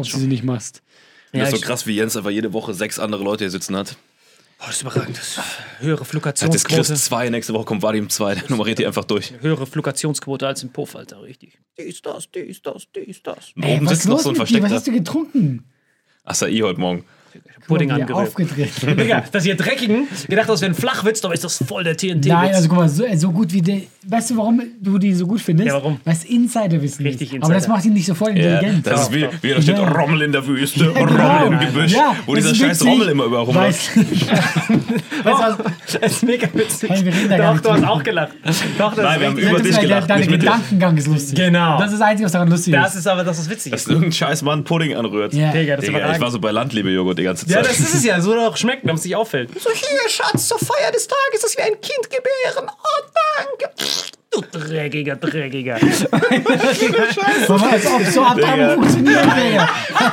Ob du sie nicht machst. das ist so krass, wie Jens einfach jede Woche sechs andere Leute hier sitzen hat. Boah, das ist überragend. Das ist höhere Hat jetzt Chris Fluktuationsquote. 2, nächste Woche kommt Vadim 2, der nummeriert die einfach durch. Höhere Fluktuationsquote als im Puff, Alter, richtig. Die ist das, die ist das, die ist das. Und Ey, oben was sitzt noch los so ein mit dir? Was versteckter hast du getrunken? Acai heute Morgen. Pudding angerührt. aufgedreht. Digga, das hier dreckigen, gedacht, das wäre ein Flachwitz, aber ist das voll der TNT-Witz. Nein, also guck mal, so, so gut wie der. Weißt du, warum du die so gut findest? Ja, warum? Weil es Insiderwissen Richtig ist. Aber das Insider. macht ihn nicht so voll intelligent. das ist wie, wie da steht Ja. Rommel in der Wüste, Ja, Rommel genau. im Gebüsch, Ja, wo das dieser ist scheiß Rommel immer überall rumläuft. Weißt du, was- Das ist mega witzig. Wir reden da gar Doch, nicht du hast auch gelacht. Doch, das Nein, ist wir haben über das dich ist dein- gelacht, Dein. Gedankengang ist lustig. Genau. Das ist das Einzige, was daran lustig Das ist. ist aber, das ist witzig. Dass irgendein scheiß Mann Pudding anrührt. Ja. Digga, ist ich war so bei Landliebe-Joghurt die ganze Zeit. Ja, das ist es ja, so auch schmeckt, wenn es nicht auffällt. So, hier, Schatz, zur Feier des Tages, dass wir ein Kind gebären. Oh, danke. Du dreckiger, dreckiger. So, als ob so Abtreibung funktioniert, Digga.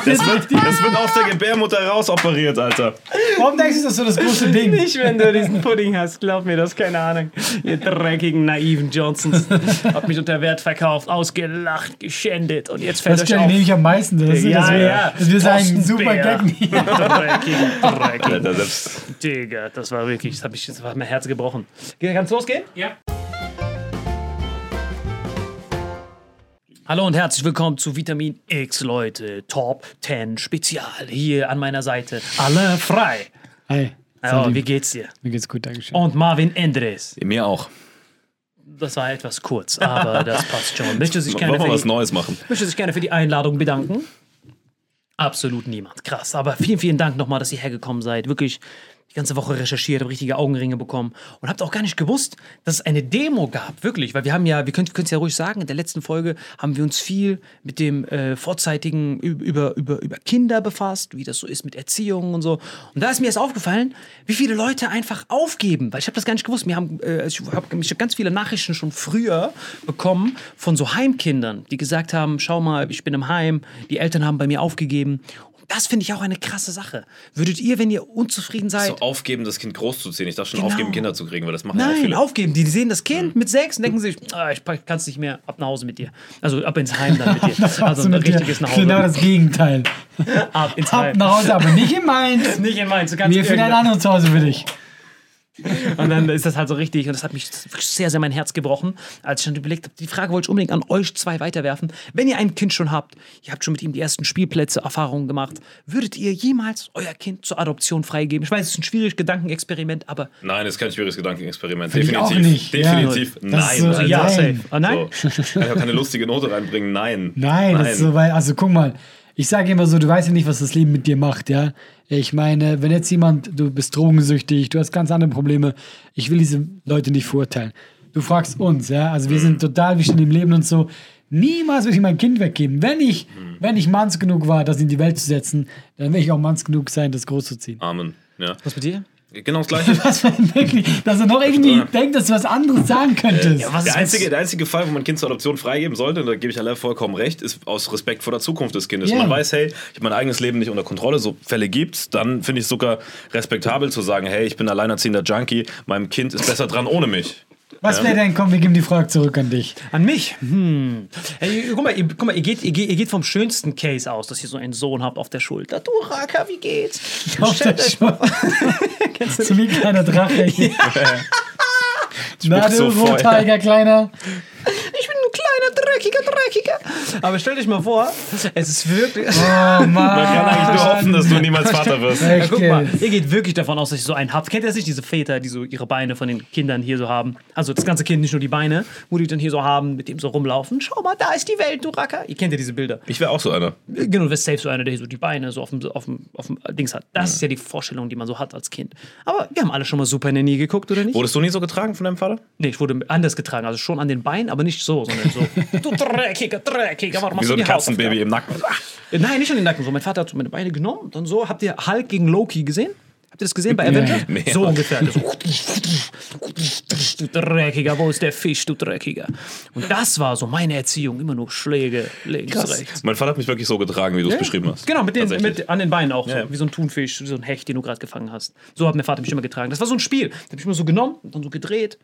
das, wird, das wird aus der Gebärmutter rausoperiert, Alter. Warum denkst du, das ist so das große Ding? Nicht, wenn du diesen Pudding hast, glaub mir das, keine Ahnung. Ihr dreckigen, naiven Johnsons. Habt mich unter Wert verkauft, ausgelacht, geschändet und jetzt fällt Das euch Stelle auf. nehme ich am meisten. Das ist, Ja, das wir, ja. Das wir sagen, super. Gag. Dreckiger, dreckiger. Digga, das war wirklich, das, hab ich, das war mein Herz gebrochen. Kannst losgehen? Ja. Hallo und herzlich willkommen zu Vitamin X, Leute. Top 10 Spezial hier an meiner Seite. Alle frei. Hey, Ja, Salim, wie geht's dir? mir geht's gut, Dankeschön. Und Marvin Endres. mir auch. Das war etwas kurz, aber das passt schon. Möchte sich Wollen gerne wir für was die, Neues machen? möchte sich gerne für die Einladung bedanken. Absolut niemand. Krass. Aber vielen, vielen Dank nochmal, dass ihr hergekommen seid. Wirklich die ganze Woche recherchiert, habe richtige Augenringe bekommen und habt auch gar nicht gewusst, dass es eine Demo gab, wirklich, weil wir haben ja, wir können es ja ruhig sagen, in der letzten Folge haben wir uns viel mit dem äh, vorzeitigen über, über, über Kinder befasst, wie das so ist mit Erziehung und so. Und da ist mir erst aufgefallen, wie viele Leute einfach aufgeben, weil ich habe das gar nicht gewusst. Wir haben, äh, ich habe hab ganz viele Nachrichten schon früher bekommen von so Heimkindern, die gesagt haben, schau mal, ich bin im Heim, die Eltern haben bei mir aufgegeben. Das finde ich auch eine krasse Sache. Würdet ihr, wenn ihr unzufrieden seid, So aufgeben, das Kind großzuziehen. Ich darf schon Genau. aufgeben, Kinder zu kriegen, weil das machen ja auch Nein, viele. aufgeben. Die sehen das Kind mit sechs und denken sich, ah, ich kann es nicht mehr, ab nach Hause mit dir. Also ab ins Heim dann mit dir. Also ein richtiges nach Hause. Genau das Gegenteil. ab ins Ab Heim. nach Hause, aber nicht in Mainz. Nicht in Mainz. Du kannst Wir finden ein irgendein- anderes Zuhause für dich. Und dann ist das halt so richtig und das hat mich sehr, sehr mein Herz gebrochen, als ich dann überlegt habe, die Frage wollte ich unbedingt an euch zwei weiterwerfen. Wenn ihr ein Kind schon habt, ihr habt schon mit ihm die ersten Spielplätze, Erfahrungen gemacht, würdet ihr jemals euer Kind zur Adoption freigeben? Ich weiß, es ist ein schwieriges Gedankenexperiment, aber Nein, das ist kein schwieriges Gedankenexperiment. Find Definitiv. nicht, ja. Definitiv. Das Nein. so- Alter. ja, Nein. safe. Ah, nein? So. Kann ich auch keine lustige Note reinbringen. Nein. Nein, das ist so, weil, also guck mal, ich sage immer so, du weißt ja nicht, was das Leben mit dir macht, ja. Ich meine, wenn jetzt jemand, du bist drogensüchtig, du hast ganz andere Probleme, ich will diese Leute nicht verurteilen. Du fragst uns, ja, also wir sind total wichtig im Leben und so. Niemals würde ich mein Kind weggeben. Wenn ich, wenn ich manns genug war, das in die Welt zu setzen, dann will ich auch manns genug sein, das großzuziehen. Amen. Ja. was mit dir? Genau das Gleiche. Was wirklich, dass er noch irgendwie denkt, dass du was anderes sagen könntest. was Der einzige, der einzige Fall, wo man ein Kind zur Adoption freigeben sollte, und da gebe ich alle vollkommen recht, ist aus Respekt vor der Zukunft des Kindes. Ja. Man weiß, hey, ich habe mein eigenes Leben nicht unter Kontrolle, so Fälle gibt's, dann finde ich es sogar respektabel zu sagen, hey, ich bin alleinerziehender Junkie, meinem Kind ist besser dran ohne mich. Was wäre denn, komm, wir geben die Frage zurück an dich. An mich? Hm. Ey, guck mal, ihr, guck mal ihr, geht, ihr, geht, ihr geht vom schönsten Case aus, dass ihr so einen Sohn habt auf der Schulter. Du, Raka, wie geht's? Auf der Schulter. So wie ein kleiner Drache. Na Spuckt du so. Rothaariger Kleiner. Ich bin ein kleiner, dreckiger, dreckiger. Aber stellt euch mal vor, es ist wirklich... Oh Mann. Man kann eigentlich nur hoffen, dass du niemals Vater wirst. Ja, guck mal, ihr geht wirklich davon aus, dass ihr so einen habt. Kennt ihr das nicht, diese Väter, die so ihre Beine von den Kindern hier so haben? Also das ganze Kind, nicht nur die Beine, wo die dann hier so haben, mit dem so rumlaufen. Schau mal, da ist die Welt, du Racker. Ihr kennt ja diese Bilder. Ich wäre auch so einer. Genau, du wirst safe so einer, der hier so die Beine so auf dem, auf dem, auf dem Dings hat. Das ist ja die Vorstellung, die man so hat als Kind. Aber wir haben alle schon mal Super Nanny geguckt, oder nicht? Wurdest du nie so getragen von deinem Vater? Nee, ich wurde anders getragen. Also schon an den Beinen, aber nicht so, sondern so. du dreckiger, dreckiger, warum Wie machst so du ein Katzenbaby im Nacken. Äh, Nein, nicht an den Nacken. So, mein Vater hat so meine Beine genommen dann so. Habt ihr Hulk gegen Loki gesehen? Habt ihr das gesehen bei Avengers? Nee. So ungefähr. So, du Dreckiger, wo ist der Fisch, du Dreckiger? Und das war so meine Erziehung. Immer nur Schläge, links, rechts. Mein Vater hat mich wirklich so getragen, wie du es beschrieben hast. Genau, mit den, mit, an den Beinen auch, so, Ja, ja. wie so ein Thunfisch, wie so ein Hecht, den du gerade gefangen hast. So hat mein Vater mich immer getragen. Das war so ein Spiel. Da habe ich immer so genommen und dann so gedreht.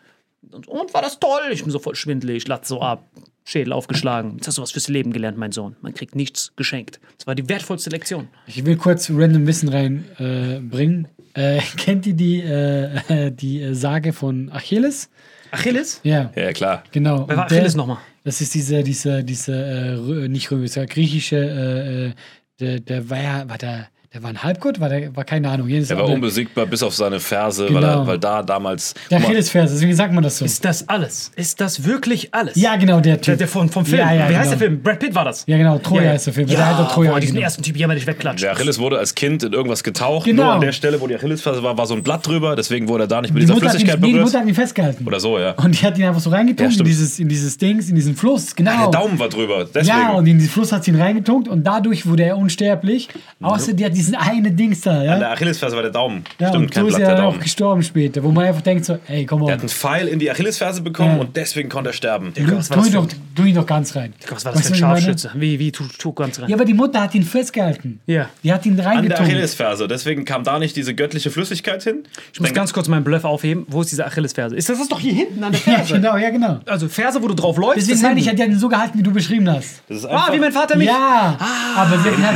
Und, und war das toll? Ich bin so voll schwindelig, latz so ab, Schädel aufgeschlagen. Jetzt hast du was fürs Leben gelernt, mein Sohn. Man kriegt nichts geschenkt. Das war die wertvollste Lektion. Ich will kurz random Wissen reinbringen. Äh, bringen. äh, kennt ihr die, äh, die äh, Sage von Achilles? Achilles? Ja, Ja, klar. genau. Wer war der- Achilles nochmal? Das ist diese, diese, diese äh, nicht römische, sondern griechische, äh, äh, der, der war ja, war der, der war ein Halbgott, war der, war keine Ahnung. Jedes Er war andere- unbesiegbar bis auf seine Ferse, weil, Genau. er, weil da damals. Der Achillesferse, deswegen sagt man das so. Ist das alles? Ist das wirklich alles? Ja, genau, der Der, Typ. der vom, vom Film. Ja, ja, Wie heißt genau. der Film? Brad Pitt war das. Ja, genau, Troja Ja, ist der Film. Ja, Der hat doch Troja boah, diesen genommen. ersten Typ jämmerlich wegklatscht. Der Achilles wurde als Kind in irgendwas getaucht. Genau. Nur an der Stelle, wo die Achillesferse war, war so ein Blatt drüber. Deswegen wurde er da nicht mit Die dieser Mutter, hat ihn, Flüssigkeit nee, die berührt. Mutter hat ihn festgehalten. Oder so, ja. Und die hat ihn einfach so Ja, reingetunkt in, dieses, in dieses Dings, in diesen Fluss, genau. Der Daumen war drüber. Deswegen. Ja, und in diesen Fluss hat sie ihn reingetunkt und dadurch wurde er unsterblich. Außer die hat diesen eine Dings da, An ja. der Achillesferse war der Daumen. ja Stimmt, und kein so ist Blatt, der er auch Daumen. gestorben später, wo man einfach denkt so, ey, komm Er on. hat einen Pfeil in die Achillesferse bekommen Ja. und deswegen konnte er sterben. Du, war tu, ihn doch, tu ihn doch ganz rein. Was war das Weißt für ein ich? Scharfschütze? Wie, wie, tu, tu ganz rein. Ja, aber die Mutter hat ihn festgehalten. Ja. Die hat ihn An der. Achillesferse. Deswegen kam da nicht diese göttliche Flüssigkeit hin. Ich muss ganz kurz meinen Bluff aufheben. Wo ist diese Achillesferse? Ist das, das ist doch hier hinten an der Ja, Ferse? genau, ja, genau. Also Ferse, wo du drauf läufst. Deswegen ist meine ich, hat hat ihn so gehalten, wie du beschrieben hast. Das ist Ah, wie mein Vater mich. Ja, aber sie hat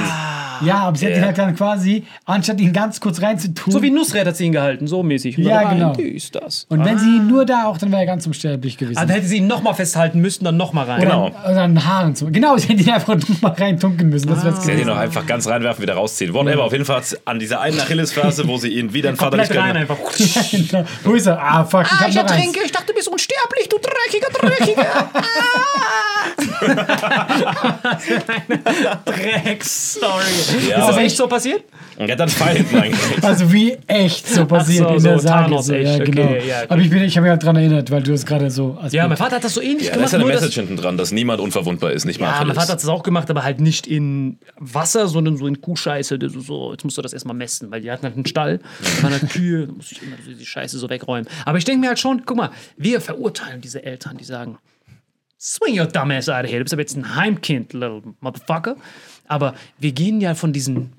ja, aber sie hat ihn Ja. halt dann quasi, anstatt ihn ganz kurz reinzutun. So wie Nussrät hat sie ihn gehalten, so mäßig. Und Ja, genau. Dies, das. und wenn sie ihn nur da auch, dann wäre er ganz unsterblich gewesen. Ah, dann hätte sie ihn nochmal festhalten müssen, dann nochmal rein. Genau. Oder, oder an Haaren zu. Genau, sie hätte ihn einfach mal reintunken müssen. Das wär's Sie hätte ihn gewesen. noch einfach ganz reinwerfen, wieder rausziehen. Whatever. Auf jeden Fall an dieser einen Achillesferse, wo sie ihn wieder ein Vater nicht rein können. einfach. Genau. Wo ist er? Ah, fuck, ich hab noch eins. ich dachte, du bist unsterblich, du dreckiger, dreckiger. Dreck-Story. Ist das echt so passiert? Er hat dann Pfeil hinten eigentlich. Also wie echt so passiert so, in der so Sage. Thanos so, ja, echt, okay, genau. ja, okay. Aber ich, bin- ich habe mich halt dran erinnert, weil du es gerade so als Ja, Bild- mein Vater hat das so ähnlich Ja, da gemacht. ist ja eine Message hinten dran, dass niemand unverwundbar ist, nicht mal Ja, mein Achilles. Vater hat das auch gemacht, aber halt nicht in Wasser, sondern so in Kuhscheiße. So, jetzt musst du das erstmal messen, weil die hatten halt einen Stall, da waren halt Kühe, da muss ich immer so die Scheiße so wegräumen. Aber ich denke mir halt schon, guck mal, wir verurteilen diese Eltern, die sagen, swing your dumb ass out of here, du bist aber jetzt ein Heimkind, little motherfucker. Aber wir gehen ja von diesen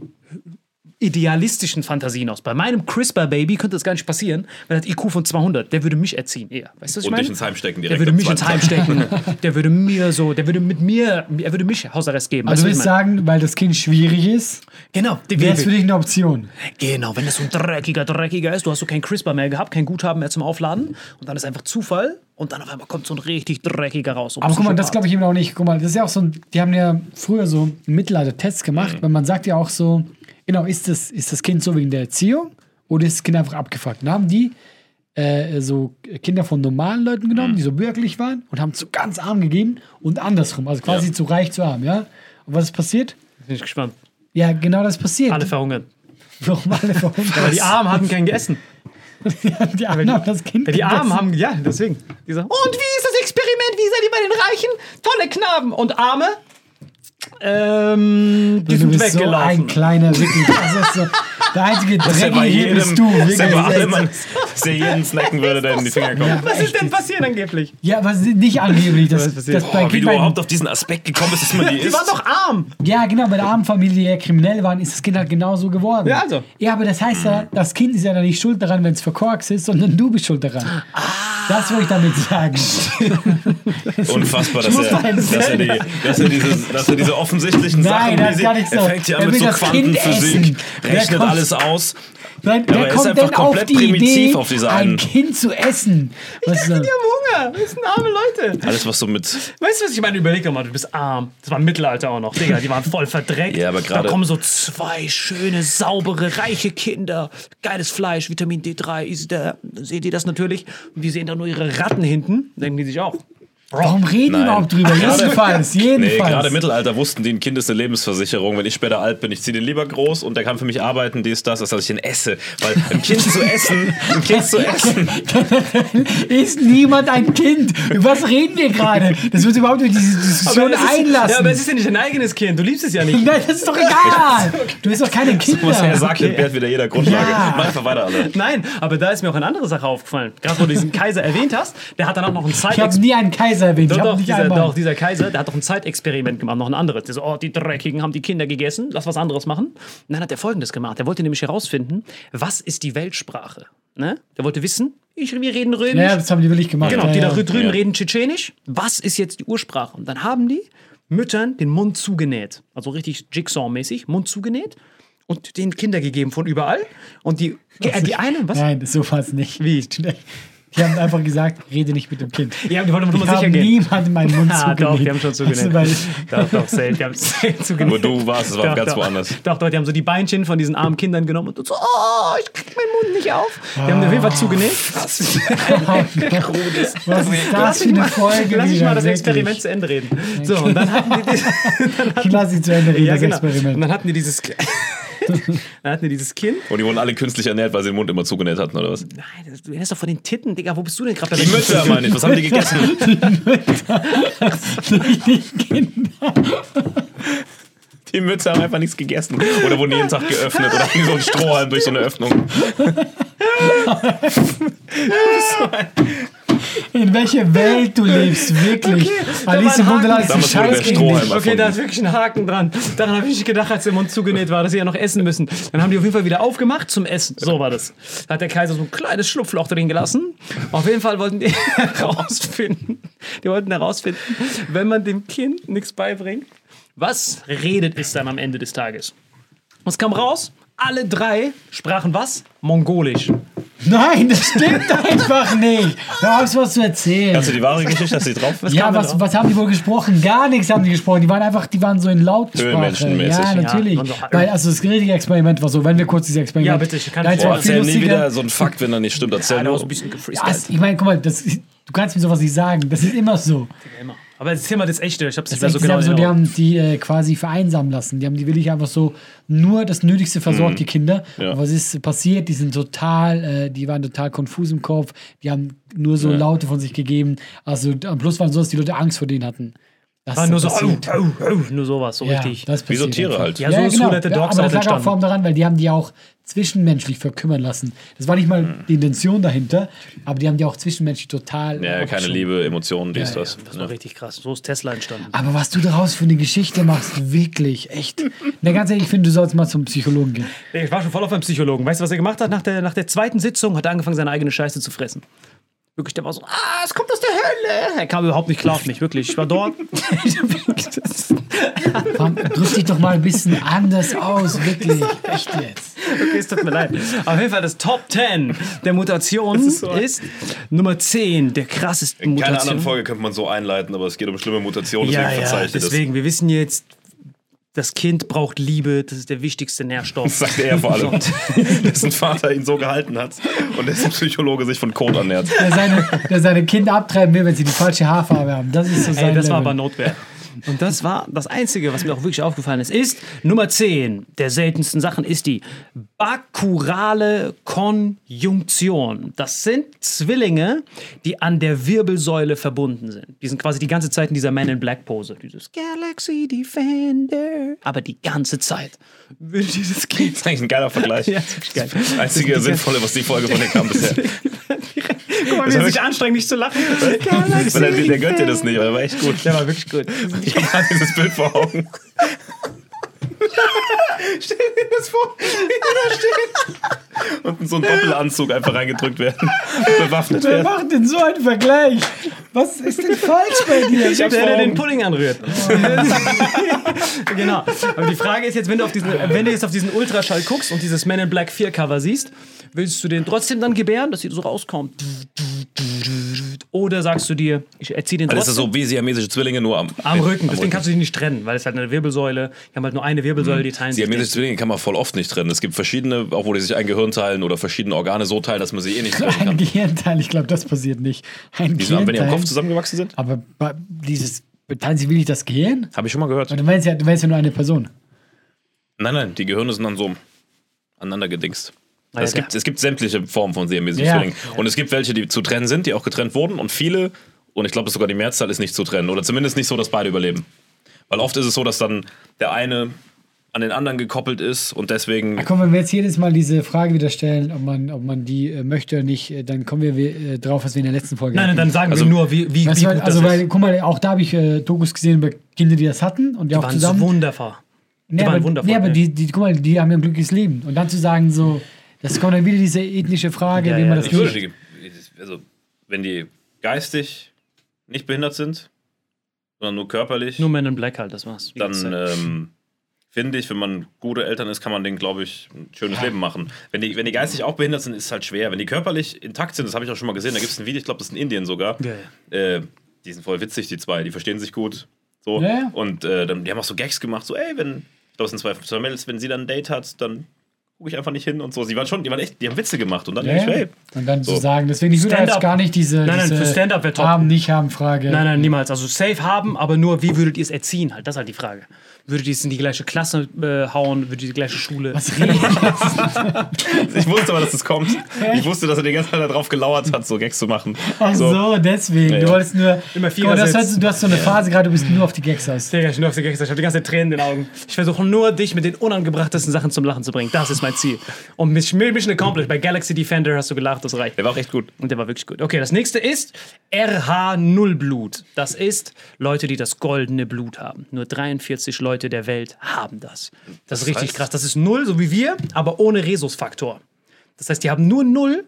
idealistischen Fantasien aus. Bei meinem CRISPR-Baby könnte das gar nicht passieren, weil er hat IQ von 200. Der würde mich erziehen eher. Weißt du, was ich Und meine? dich ins Heim stecken Der direkt. würde am mich ins Heim stecken. Der würde mir so, der würde mit mir, er würde mich Hausarrest geben. Also Weißt du willst sagen, weil das Kind schwierig ist, Genau, die wäre es für dich eine Option. Genau, wenn das so ein dreckiger, dreckiger ist, du hast so kein CRISPR mehr gehabt, kein Guthaben mehr zum Aufladen und dann ist einfach Zufall und dann auf einmal kommt so ein richtig dreckiger raus. Aber guck mal, das glaube ich eben auch nicht. Guck mal, das ist ja auch so ein, die haben ja früher so im Mittelalter Tests gemacht, weil man sagt ja auch so, genau, ist das, ist das Kind so wegen der Erziehung oder ist das Kind einfach abgefuckt? Dann haben die äh, so Kinder von normalen Leuten genommen, die so bürgerlich waren und haben zu ganz arm gegeben und andersrum, also quasi Ja. zu reich zu arm, ja? Und was ist passiert? Bin ich gespannt. Ja, genau das passiert. Alle verhungern. Normale Verhungern. Weil die Armen hatten kein Gegessen. die Armen haben das Kind Ja, die Armen haben, ja, deswegen. Die sagen, und wie ist das Experiment? Wie seid ihr bei den Reichen? Tolle Knaben. Und Arme? Ähm, die Du sind bist so ein weggelaufen. kleiner, wirklich. Das ist so, der einzige ist ja bei Dreckige jedem, bist du. das ist ja bei Wirklich. allem, dass der jeden snacken würde, der in die Finger kommt. Was ist denn passiert angeblich? Ja, aber es ist nicht angeblich. Das, Was das Boah, wie du überhaupt auf diesen Aspekt gekommen bist, dass man die Die isst. waren doch arm. ja, genau, bei der armen Familie, die ja kriminell waren, ist das Kind halt genauso geworden. Ja, also. Ja, aber das heißt ja, das Kind ist ja dann nicht schuld daran, wenn es verkorkst ist, sondern du bist schuld daran. Das wollte ich damit sagen. Unfassbar, dass er, dass er, die, dass er, dieses, dass er diese offensichtlichen Nein, Sachen, das sie, gar nicht so. er fängt ja an mit will so Quantenphysik, rechnet kommt- alles aus. Nein, wer er ist kommt einfach denn auf komplett die primitiv Idee, auf diese ein einen. Kind zu essen? Was ist das? Die haben Hunger. Das sind arme Leute. Alles, was so mit. Weißt du, was ich meine? Überleg doch mal, du bist arm. Das war im Mittelalter auch noch. Digga, die waren voll verdreckt. Ja, aber gerade- Da kommen so zwei schöne, saubere, reiche Kinder. Geiles Fleisch, Vitamin D3, ist da. Seht ihr das natürlich? Und die sehen da nur ihre Ratten hinten. Denken die sich auch. Warum reden die Nein. überhaupt drüber? Jedenfalls, Nee, jedenfalls. gerade im Mittelalter wussten die, ein Kind ist eine Lebensversicherung. Wenn ich später alt bin, ich ziehe den lieber groß und der kann für mich arbeiten, dies, das, als dass ich ihn esse. Weil ein Kind zu essen, ein Kind zu essen, ist niemand ein Kind. Über was reden wir gerade? Das wird überhaupt durch diese Diskussion ist, einlassen. Ja, aber es ist ja nicht dein eigenes Kind. Du liebst es ja nicht. Nein, das ist doch egal. Du bist doch keine Kinder. was er sagt, entbehrt wieder jeder Grundlage. Ja. Mach einfach weiter, alle. Nein, aber da ist mir auch eine andere Sache aufgefallen. Gerade wo du diesen Kaiser erwähnt hast, der hat dann auch noch ein Ich habe Zeitexperiment. nie einen Kaiser erwähnt. Ich Doch, doch, dieser, doch, dieser Kaiser, der hat doch ein Zeitexperiment gemacht, noch ein anderes. Der so, oh, die Dreckigen haben die Kinder gegessen, lass was anderes machen. Und dann hat er folgendes gemacht. Er wollte nämlich herausfinden, was ist die Weltsprache? Ne? Der wollte wissen, ich, wir reden Römisch. ja, das haben die wirklich gemacht. genau, ja, die ja. da drüben Ja. reden Tschetschenisch. Was ist jetzt die Ursprache? Und dann haben die Müttern den Mund zugenäht. Also richtig Jigsaw-mäßig, Mund zugenäht. Und den Kinder gegeben von überall. Und die, äh, die einen, was? Nein, so war es nicht. Wie? Die haben einfach gesagt, rede nicht mit dem Kind. Ja, die wollten nur sicher habe gehen. niemandem meinen Mund Ah, zugenäht. doch, die haben schon zugenäht. Also, weil, Doch, doch, safe, die haben safe zugenäht. Wo du warst, es war Doch, ganz doch. woanders. Doch, doch, die haben so die Beinchen von diesen armen Kindern genommen und so, oh, ich krieg meinen Mund nicht auf. Die haben auf jeden Fall zugenäht. was ist das für eine Folge? Lass ich mal das wirklich? Experiment zu Ende reden. So, und dann hatten die, Ich lasse sie zu Ende reden, ja, das genau. Und Experiment. dann hatten die dieses, dann hatten die dieses Kind. Und die wurden alle künstlich ernährt, weil sie den Mund immer zugenäht hatten, oder was? Nein, das- du redest doch von den Titten, Digga, wo bist du denn gerade? Die Mütter, meine ich. Was haben die gegessen? Die Mütter haben einfach nichts gegessen. Oder wurden jeden Tag geöffnet oder hing so ein Strohhalm durch so eine Öffnung. In welcher Welt du lebst, wirklich. Alice im Wunderland ist ein Scheiß. Okay, da ist wirklich ein Haken dran. Daran habe ich nicht gedacht, als der Mund zugenäht war, dass sie ja noch essen müssen. Dann haben die auf jeden Fall wieder aufgemacht zum Essen. So war das. Da hat der Kaiser so ein kleines Schlupfloch drin gelassen. Auf jeden Fall wollten die herausfinden, die wollten herausfinden, wenn man dem Kind nichts beibringt, was redet es dann am Ende des Tages? Was kam raus? Alle drei sprachen was? Mongolisch. Nein, das stimmt einfach nicht. Da hast du was zu erzählen. Hast du die wahre Geschichte? Du die drauf? ja, kam da was, drauf? was haben die wohl gesprochen? Gar nichts haben die gesprochen. Die waren einfach, die waren so in Lautsprache. Ja, natürlich. Ja, so- Weil, also das richtige Experiment war so, wenn wir kurz dieses Experiment. Ja, bitte, ich kann nicht erzähl nie wieder so ein Fakt, wenn er nicht stimmt. Erzähl Ja, nur. ein bisschen Ja, ich meine, guck mal, das, ist- du kannst mir sowas nicht sagen. Das ist immer so. Immer. Aber erzähl mal das echte, ich hab's nicht Das mehr ist so echt, genau. die, in haben so, die Erinnerung. haben die äh, quasi vereinsamen lassen. Die haben die wirklich einfach so nur das Nötigste versorgt, die Kinder. Ja. Und was ist passiert? Die sind total, äh, die waren total konfus im Kopf. Die haben nur so Laute von sich gegeben. Also am Schluss waren so, dass die Leute Angst vor denen hatten. Das War nur so, au, au, nur sowas, so Ja, richtig. das Wie so Tiere halt. Ja, so ist Who Let the Ja, Dogs aber das lag auch vor daran, weil die haben die auch zwischenmenschlich verkümmern lassen. Das war nicht mal Hm. die Intention dahinter, aber die haben die auch zwischenmenschlich total. Ja, keine. Liebe, Emotionen, dies, Ja, das. Das war Ja. richtig krass. So ist Tesla entstanden. Aber was du daraus für eine Geschichte machst, wirklich, echt. Na, ganz ehrlich, ich finde, du sollst mal zum Psychologen gehen. Ich war schon voll auf einem Psychologen. Weißt du, was er gemacht hat? Nach der, nach der zweiten Sitzung hat er angefangen, seine eigene Scheiße zu fressen. Wirklich, der war so, ah, es kommt aus der Hölle. Er kam überhaupt nicht klar auf mich, wirklich. Ich war dort. Komm, drück dich doch mal ein bisschen anders aus, wirklich. Echt jetzt. Okay, es tut mir leid. Auf jeden Fall das Top 10 der Mutationen ist, Nummer 10 der krassesten In keiner Mutationen. anderen Folge könnte man so einleiten, aber es geht um schlimme Mutationen, ja, deswegen ja, verzeichne ich das. deswegen, wir wissen jetzt, das Kind braucht Liebe, das ist der wichtigste Nährstoff. Das sagt er vor allem, dessen Vater ihn so gehalten hat und dessen Psychologe sich von Kot ernährt. Der seine, der seine Kinder abtreiben will, wenn sie die falsche Haarfarbe haben. Das ist so sein Ey, das war Level. aber Notwehr. Und das war das Einzige, was mir auch wirklich aufgefallen ist, ist Nummer 10 der seltensten Sachen ist die bakurale Konjunktion. Das sind Zwillinge, die an der Wirbelsäule verbunden sind. Die sind quasi die ganze Zeit in dieser Man in Black Pose. Dieses Galaxy Defender. Aber die ganze Zeit dieses Kind. Das ist eigentlich ein geiler Vergleich. Ja, das. Das einzige Sinnvolle, was die Folge von dir kam bisher. Guck mal, wie er sich anstrengt, nicht zu lachen. Weil der, der gönnt dir das nicht, aber der war echt gut. Der war wirklich gut. Ich habe dieses Bild vor Augen. Stell dir das vor, wie da stehen. Und in so einen Doppelanzug einfach reingedrückt werden. Bewaffnet Wer werden. macht denn so einen Vergleich? Was ist denn falsch bei dir? Ich hab's Der, der den. Pudding anrührt. genau. Aber die Frage ist jetzt, wenn du, auf diesen, wenn du jetzt auf diesen Ultraschall guckst und dieses Man in Black 4 Cover siehst, willst du den trotzdem dann gebären, dass sie so rauskommt? Oder sagst du dir, ich erziehe den Das trotzdem ist so wie siamesische Zwillinge, nur am, am Rücken. Deswegen kannst du die nicht trennen, weil es halt eine Wirbelsäule, die haben halt nur eine Wirbelsäule, die teilen sich. Siamesische Zwillinge kann man voll oft nicht trennen. Es gibt verschiedene, auch wo die sich ein Gehirn teilen oder verschiedene Organe so teilen, dass man sie eh nicht trennen Ein kann. Gehirnteil, ich glaube, das passiert nicht. Ein Die sind, wenn die am. Kopf zusammengewachsen sind? Aber bei- dieses, teilen sie wirklich das Gehirn? Habe ich schon mal gehört. Du meinst ja, du meinst ja nur eine Person. Nein, nein, die Gehirne sind dann so aneinander gedingst. Ja, es, gibt, es gibt sämtliche Formen von siamesischen Ja. Zwillingen. Und es gibt welche, die zu trennen sind, die auch getrennt wurden. Und viele, und ich glaube, sogar die Mehrzahl ist nicht zu trennen. Oder zumindest nicht so, dass beide überleben. Weil oft ist es so, dass dann der eine an den anderen gekoppelt ist und deswegen. Ach komm, wenn wir jetzt jedes Mal diese Frage wieder stellen, ob man, ob man die äh, möchte oder nicht, äh, dann kommen wir äh, drauf, was wir in der letzten Folge Nein, nein, dann sagen Also- wir nur, wie, wie, Weißt wie gut also, das weil, ist. guck mal, auch da habe ich äh, Dokus gesehen über Kinder, die das hatten und die, Die auch waren zusammen. wundervoll. nee, waren aber, wundervoll, nee, aber ja. die, die, guck mal, die haben ja ein glückliches Leben. Und dann zu sagen, so, das kommt dann wieder diese ethnische Frage, Ja, wie ja, man das die, also, wenn die geistig nicht behindert sind, sondern nur körperlich, Nur Man in Black halt, das war's. Dann ähm, finde ich, wenn man gute Eltern ist, kann man denen, glaube ich, ein schönes Leben machen. Wenn die, wenn die geistig auch behindert sind, ist es halt schwer. Wenn die körperlich intakt sind, das habe ich auch schon mal gesehen, da gibt es ein Video, ich glaube, das ist in Indien sogar. Ja, Äh, die sind voll witzig, die zwei, die verstehen sich gut. So. Ja, ja. Und äh, dann, die haben auch so Gags gemacht, so, ey, wenn, ich glaube, es sind zwei, zwei Mädels, wenn sie dann ein Date hat, dann gucke ich einfach nicht hin und so. Sie waren schon, die waren echt, die haben Witze gemacht und dann Ja, ich, hey, Und dann zu So. sagen, deswegen, ich würde jetzt gar nicht diese, Nein, nein, diese für Stand-up wäre top. haben, nicht haben Frage. Nein, nein, niemals. Also safe haben, aber nur, wie würdet ihr es erziehen? Halt, das ist halt die Frage. Würdet ihr es in die gleiche Klasse äh, hauen? Würdet ihr die gleiche Schule? Was rede ich? ich wusste aber, dass es kommt. Ich wusste, dass er die ganze Zeit darauf gelauert hat, so Gags zu machen. Ach so, deswegen. Ja, Du ja. wolltest nur. Immer mal, das heißt, du hast so eine Phase gerade, du bist nur auf die Gags aus. Digga, ich bin auf der Gangster. Ich habe die ganze Zeit Tränen in den Augen. Ich versuche nur, dich mit den unangebrachtesten Sachen zum Lachen zu bringen. Das ist mein Ziel. Und mit Mission Accomplished. Bei Galaxy Defender hast du gelacht, das reicht. Der war auch echt gut. Und der war wirklich gut. Okay, das nächste ist RH0 Blut. Das ist Leute, die das goldene Blut haben. Nur 43 Leute der Welt haben das. Das ist richtig heißt? krass. Das ist null, so wie wir, aber ohne Rhesusfaktor. Das heißt, die haben nur null,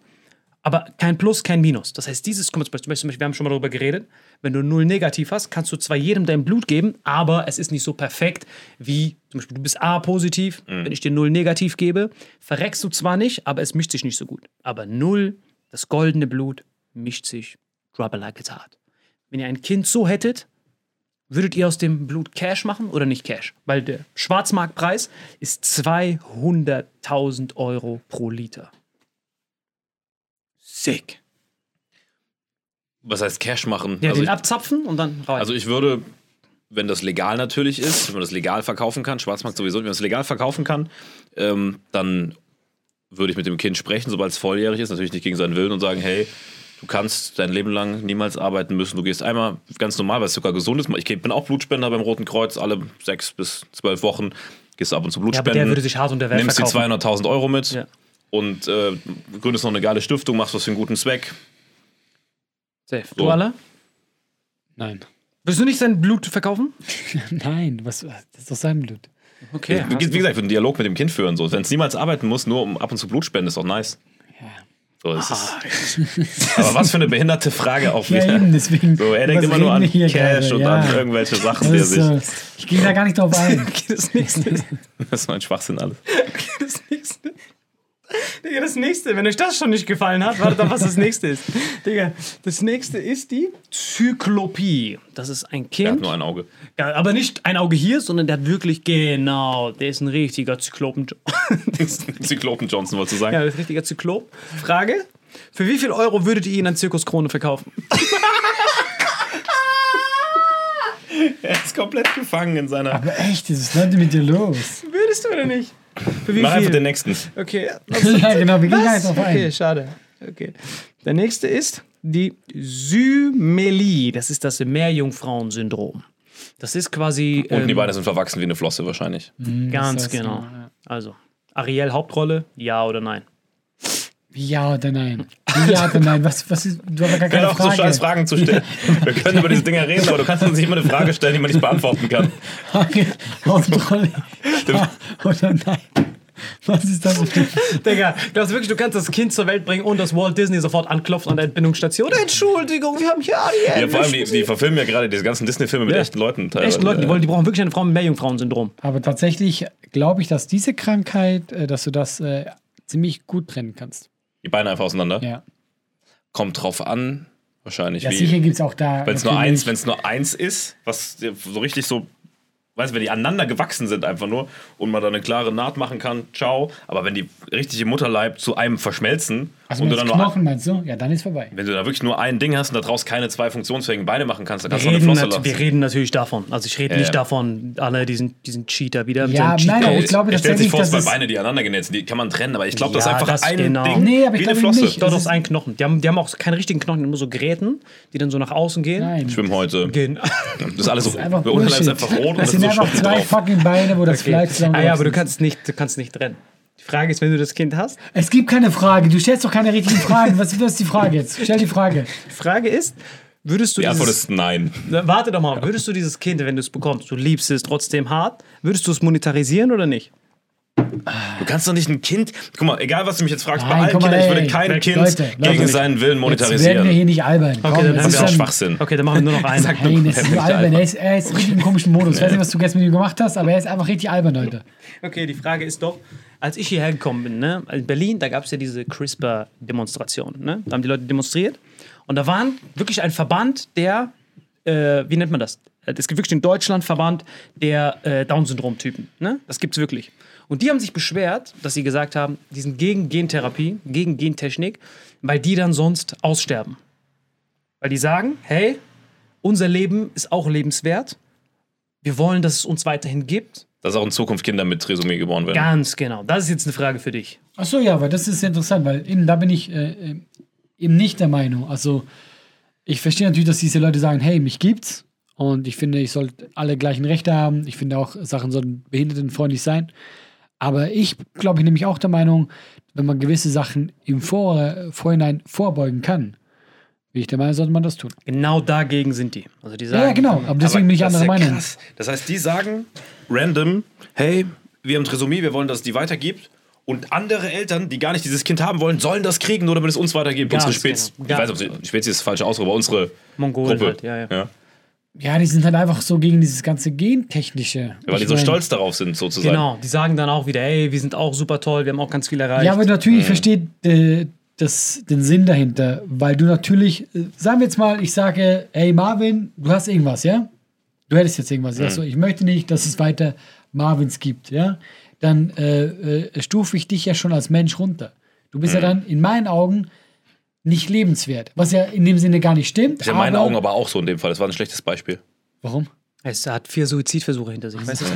aber kein Plus, kein Minus. Das heißt, dieses, guck mal, zum Beispiel, wir haben schon mal darüber geredet, wenn du null negativ hast, kannst du zwar jedem dein Blut geben, aber es ist nicht so perfekt wie, zum Beispiel, du bist A positiv, wenn ich dir null negativ gebe, verreckst du zwar nicht, aber es mischt sich nicht so gut. Aber null, das goldene Blut, mischt sich, drop it like it's hot. Wenn ihr ein Kind so hättet, würdet ihr aus dem Blut Cash machen oder nicht Cash? Weil der Schwarzmarktpreis ist 200.000 Euro pro Liter. Sick. Was heißt Cash machen? Ja, also, den ich, abzapfen und dann rein. also ich würde, wenn das legal natürlich ist, wenn man das legal verkaufen kann, Schwarzmarkt sowieso, wenn man es legal verkaufen kann, ähm, dann würde ich mit dem Kind sprechen, sobald es volljährig ist, natürlich nicht gegen seinen Willen und sagen, hey, du kannst dein Leben lang niemals arbeiten müssen. Du gehst einmal ganz normal, weil es sogar gesund ist. Ich bin auch Blutspender beim Roten Kreuz, alle sechs bis zwölf Wochen gehst du ab und zu ja, aber Blutspenden. der würde sich hart unter Wert nimmst die verkaufen. 200.000 Euro mit Ja. und äh, gründest noch eine geile Stiftung, machst was für einen guten Zweck. Safe. So. Du alle? Nein. Willst du nicht sein Blut verkaufen? Nein, was, das ist doch sein Blut. Okay. Wie, wie gesagt, einen Dialog mit dem Kind führen. So. Wenn es niemals arbeiten muss, nur um ab und zu Blut spenden, ist doch nice. So, ist, aber was für eine behinderte Frage auch Ja, wieder. eben, deswegen. So, er denkt immer nur an Cash gerade? und ja. an irgendwelche Sachen, er ist, sich. äh, ich gehe da gar nicht drauf ein. Das nächste. Das ist mein Schwachsinn alles. Das nächste. Digga, das nächste, wenn euch das schon nicht gefallen hat, wartet auf, was das nächste ist. Digga, das nächste ist die Zyklopie. Das ist ein Er hat Kind. nur ein Auge. Ja, aber nicht ein Auge hier, sondern der hat wirklich, genau, der ist ein richtiger Zyklopen. Zyklopen Johnson, wolltest du sagen? ja, das ist ein richtiger Zyklop. Frage: Für wie viel Euro würdet ihr ihn an Zirkuskrone verkaufen? Er ist komplett gefangen in seiner. Aber echt, was ist denn mit dir los? Würdest du oder nicht? Für wie Mach einfach viel? den nächsten. Okay. ja, genau, wir gehen gar nicht Was? drauf ein. Okay, schade. Okay. Der nächste ist die Symelie. Das ist das Meerjungfrauensyndrom. Das ist quasi. Und die ähm, Beine sind verwachsen wie eine Flosse wahrscheinlich. Ganz Das heißt, genau. ja. Also, Ariel Hauptrolle, ja oder nein? Ja oder nein? Ja oder nein? Was, was ist, du hast gar keine auch so Frage. scheiß Fragen zu stellen. Wir können über diese Dinger reden, aber du kannst uns nicht immer eine Frage stellen, die man nicht beantworten kann. Hauptrolle. Ja oder nein? Was ist das? für- Digga, glaubst du wirklich, du kannst das Kind zur Welt bringen und dass Walt Disney sofort anklopft an der Entbindungsstation? Entschuldigung, wir haben hier Ariel. Ja, vor allem, die, die verfilmen ja gerade diese ganzen Disney-Filme mit Ja. echten Leuten. Teilweise. Echten Leute, die, wollen, die brauchen wirklich eine Frau mit Meerjungfrauensyndrom. Aber tatsächlich glaube ich, dass diese Krankheit, äh, dass du das äh, ziemlich gut trennen kannst. Die Beine einfach auseinander. Ja, Kommt drauf an, wahrscheinlich. ja wie. sicher gibt es auch da. Wenn es nur eins, wenn es nur eins ist, was so richtig so, weißt du, wenn die aneinander gewachsen sind einfach nur und man da eine klare Naht machen kann, ciao. Aber wenn die richtig im Mutterleib zu einem verschmelzen Also und wenn du das dann nur, Knochen meinst du? Ja, dann ist vorbei. wenn du da wirklich nur ein Ding hast und daraus keine zwei funktionsfähigen Beine machen kannst, dann Wir kannst du auch eine Flosse lassen. wir reden natürlich davon. Also ich rede Ja, nicht ja. davon, alle diesen, diesen Cheater wieder. mit Ja, seinen nein, ich glaube er stellt sich vor, dass zwei. Beine, die aneinander genäht sind, die kann man trennen, aber ich glaube, das ist Ja, einfach das ein genau. Ding Nee, aber ich wie eine glaube Flosse. nicht. Doch, Das das ist ist- ein Knochen. Die haben, die haben auch keine richtigen Knochen, nur so Gräten, die dann so nach außen gehen. Nein, Schwimmhäute. Gehen. Das ist alles so. einfach Der Unterleib ist einfach rot und Das das sind ist so einfach zwei fucking Beine, wo das Fleisch zusammen Ah ja, aber du kannst nicht, du kannst nicht trennen. Die Frage ist, wenn du das Kind hast. Es gibt keine Frage. Du stellst doch keine richtigen Fragen. Was, ist die Frage jetzt? Stell die Frage. Die Frage ist, würdest du Die Antwort dieses, ist nein. Na, Warte doch mal, würdest du dieses Kind, wenn du es bekommst, du liebst es trotzdem hart, würdest du es monetarisieren oder nicht? Du kannst doch nicht ein Kind. Guck mal, egal was du mich jetzt fragst, bei Nein, allen guck mal, Kindern, ich würde ey, kein Leute, Kind Leute, gegen Leute. seinen Willen Jetzt werden wir monetarisieren. hier nicht albern. Okay, dann das ist dann- Schwachsinn. Okay, dann machen wir nur noch einen. Nein, das ist albern. Er ist, er ist richtig im komischen Modus. Ich weiß nicht, was du gestern mit ihm gemacht hast, aber er ist einfach richtig albern, Leute. Okay, die Frage ist doch, als ich hierher gekommen bin, ne, in Berlin, da gab es ja diese CRISPR-Demonstration. Ne? Da haben die Leute demonstriert. Und da waren wirklich ein Verband, der, äh, wie nennt man das? Es gibt wirklich den Deutschlandverband der äh, Down-Syndrom-Typen. Ne? Das gibt es wirklich. Und die haben sich beschwert, dass sie gesagt haben, die sind gegen Gentherapie, gegen Gentechnik, weil die dann sonst aussterben. Weil die sagen, hey, unser Leben ist auch lebenswert. Wir wollen, dass es uns weiterhin gibt. Dass auch in Zukunft Kinder mit Trisomie geboren werden. Ganz genau. Das ist jetzt eine Frage für dich. Ach so, ja, aber das ist interessant, weil eben da bin ich äh, äh, eben nicht der Meinung. Also ich verstehe natürlich, dass diese Leute sagen, hey, mich gibt's und ich finde, ich sollte alle gleichen Rechte haben. Ich finde auch, Sachen sollten behindertenfreundlich sein. Aber ich glaube ich nämlich auch der Meinung, wenn man gewisse Sachen im Vor Vorhinein vorbeugen kann, bin ich der Meinung, sollte man das tun. Genau dagegen sind die. Also die sagen, Ja, ja genau. Aber deswegen bin ich anderer ja Meinung. krass. Das heißt, die sagen random, hey, wir haben Trisomie, wir wollen, dass es die weitergibt. Und andere Eltern, die gar nicht dieses Kind haben wollen, sollen das kriegen, nur damit es uns weitergibt. Ganz unsere Spezies. genau. Ich weiß, ob sie, Spezies ist das falsche Ausdruck, aber unsere Mongolen Gruppe. halt, ja, ja. Ja. Ja, die sind halt einfach so gegen dieses ganze Gentechnische. Weil die so mein- stolz darauf sind, sozusagen. Genau, die sagen dann auch wieder, ey, wir sind auch super toll, wir haben auch ganz viel erreicht. Ja, aber natürlich versteht äh, das, den Sinn dahinter, weil du natürlich, äh, sagen wir jetzt mal, ich sage, hey Marvin, du hast irgendwas, ja? Du hättest jetzt irgendwas. Sag so, ich möchte nicht, dass es weiter Marvins gibt, ja? Dann äh, äh, stufe ich dich ja schon als Mensch runter. Du bist ja dann in meinen Augen nicht lebenswert. Was ja in dem Sinne gar nicht stimmt. Ist ja in meinen Augen aber auch so in dem Fall. Das war ein schlechtes Beispiel. Warum? Es hat vier Suizidversuche hinter sich. Weißt du? Das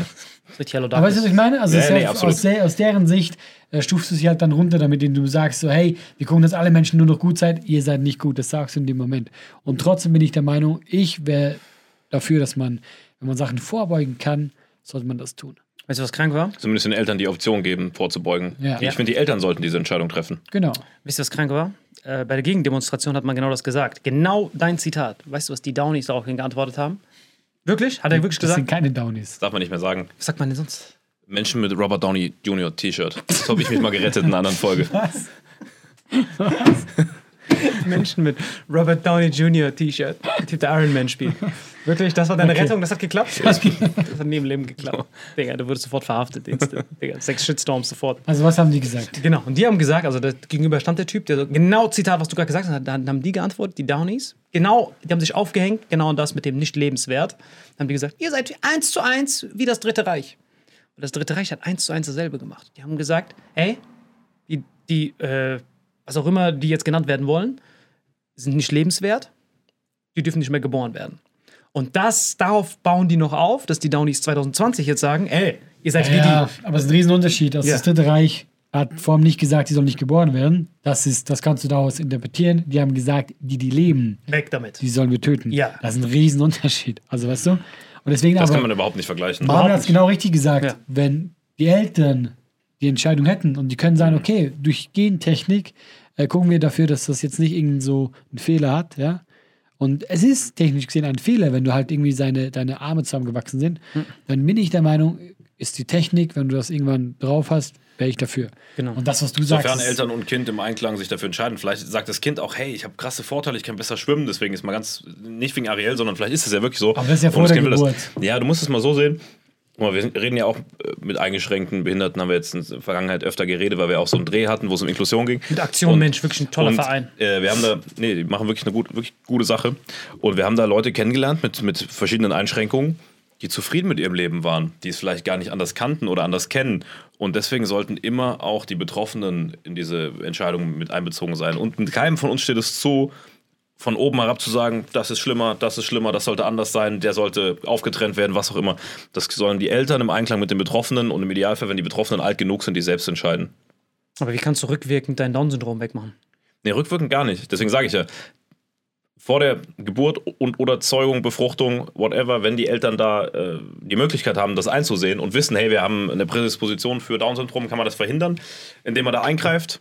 ist richtig Hello Aber weißt du, was ich meine? Also Ja, nee, ja aus, der, aus deren Sicht äh, stufst du sie halt dann runter, damit du sagst, so, hey, wir gucken, dass alle Menschen nur noch gut seid, ihr seid nicht gut. Das sagst du in dem Moment. Und trotzdem bin ich der Meinung, ich wäre dafür, dass man, wenn man Sachen vorbeugen kann, sollte man das tun. Weißt du, was krank war? Zumindest den Eltern die Option geben, vorzubeugen. Ja. Ich finde, die Eltern sollten diese Entscheidung treffen. Genau. Wisst ihr, was krank war? Äh, bei der Gegendemonstration hat man genau das gesagt. Genau dein Zitat. Weißt du, was die Downies daraufhin geantwortet haben? Wirklich? Hat er wirklich Das sind gesagt? keine Downies. Das darf man nicht mehr sagen. Was sagt man denn sonst? Menschen mit Robert Downey Jr. T-Shirt. So habe ich mich mal gerettet in einer anderen Folge. Was? Menschen mit Robert Downey Jr. T-Shirt. Der Typ, der Iron Man spielt. Wirklich, das war deine Okay. Rettung? Das hat geklappt? Das hat nie im Leben geklappt. Digga, du wurdest sofort verhaftet. Digga, sechs Shitstorms sofort. Also was haben die gesagt? Genau, und die haben gesagt, also gegenüber stand der Typ, der so, genau Zitat, was du gerade gesagt hast, dann haben die geantwortet, die Downies. Genau, die haben sich aufgehängt, genau das mit dem nicht lebenswert. Dann haben die gesagt, ihr seid eins zu eins wie das Dritte Reich. Und das Dritte Reich hat eins zu eins dasselbe gemacht. Die haben gesagt, hey, die, die äh, was auch immer die jetzt genannt werden wollen, sind nicht lebenswert, die dürfen nicht mehr geboren werden. Und das, darauf bauen die noch auf, dass die Downies 2020 jetzt sagen, ey, ihr seid wie Ja, die. aber es ist ein Riesenunterschied. Also Ja. das Dritte Reich hat vor allem nicht gesagt, die sollen nicht geboren werden. Das, ist, das kannst du daraus interpretieren. Die haben gesagt, die, die leben, Weg damit. die sollen wir töten. Ja. Das ist ein Riesenunterschied. Also weißt du? Und deswegen Das aber, kann man überhaupt nicht vergleichen. Marvin hat es genau richtig gesagt. Ja. Wenn die Eltern die Entscheidung hätten und die können sagen, okay, durch Gentechnik äh, gucken wir dafür, dass das jetzt nicht irgend so einen Fehler hat, ja. Und es ist technisch gesehen ein Fehler, wenn du halt irgendwie seine, deine Arme zusammengewachsen sind. Hm. Dann bin ich der Meinung, ist die Technik, wenn du das irgendwann drauf hast, wäre ich dafür. Genau. Und das, was du sagst, Sofern Eltern und Kind im Einklang sich dafür entscheiden, vielleicht sagt das Kind auch, hey, ich habe krasse Vorteile, ich kann besser schwimmen, deswegen ist mal ganz, nicht wegen Ariel, sondern vielleicht ist es ja wirklich so. Aber das ist ja vor der Geburt. Das, ja, du musst es mal so sehen. Wir sind- reden ja auch äh, mit eingeschränkten Behinderten, haben wir jetzt in der Vergangenheit öfter geredet, weil wir auch so einen Dreh hatten, wo es um Inklusion ging. Mit Aktion Und- Mensch, wirklich ein toller und, Verein. Äh, wir haben da, nee, die machen wirklich eine gut, wirklich gute Sache. Und wir haben da Leute kennengelernt mit, mit verschiedenen Einschränkungen, die zufrieden mit ihrem Leben waren, die es vielleicht gar nicht anders kannten oder anders kennen. Und deswegen sollten immer auch die Betroffenen in diese Entscheidung mit einbezogen sein. Und mit keinem von uns steht es zu, von oben herab zu sagen, das ist schlimmer, das ist schlimmer, das sollte anders sein, der sollte aufgetrennt werden, was auch immer. Das sollen die Eltern im Einklang mit den Betroffenen und im Idealfall, wenn die Betroffenen alt genug sind, die selbst entscheiden. Aber wie kannst du rückwirkend dein Down-Syndrom wegmachen? Nee, rückwirkend gar nicht. Deswegen sage ich ja, vor der Geburt und oder Zeugung, Befruchtung, whatever, wenn die Eltern da äh, die Möglichkeit haben, das einzusehen und wissen, hey, wir haben eine Prädisposition für Down-Syndrom, kann man das verhindern, indem man da eingreift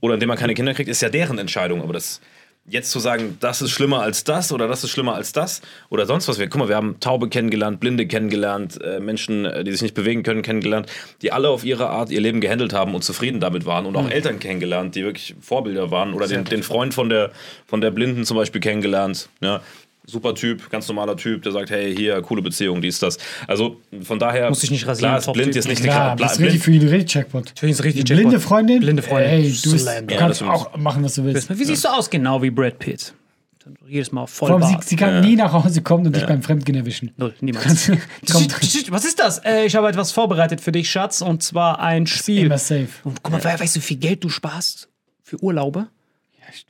oder indem man keine Kinder kriegt, ist ja deren Entscheidung. Aber das jetzt zu sagen, das ist schlimmer als das oder das ist schlimmer als das oder sonst was. Wir, guck mal, wir haben Taube kennengelernt, Blinde kennengelernt, äh, Menschen, äh, die sich nicht bewegen können, kennengelernt, die alle auf ihre Art ihr Leben gehandelt haben und zufrieden damit waren und auch Eltern kennengelernt, die wirklich Vorbilder waren oder den, den Freund von der, von der Blinden zum Beispiel kennengelernt. Ja. Super Typ, ganz normaler Typ, der sagt, hey, hier, coole Beziehung, dies, das. Also von daher, Muss dich nicht rasieren, klar, ist blind jetzt nicht Klar, eine das ist richtig für ihn richtig Jackpot. Für ihn ist richtig Die blinde. Freundin? Blinde Freundin. Ey, du, bist, du Ja, kannst das auch machen, was du willst. Wie siehst du aus? Genau wie Brad Pitt. Jedes Mal voll Vor allem, sie, sie kann nie nach Hause kommen und dich beim Fremdgehen erwischen. Null, niemals. Was ist das? Äh, ich habe etwas vorbereitet für dich, Schatz, und zwar ein Spiel. immer safe. Und guck mal, we- weißt du, wie viel Geld du sparst für Urlaube?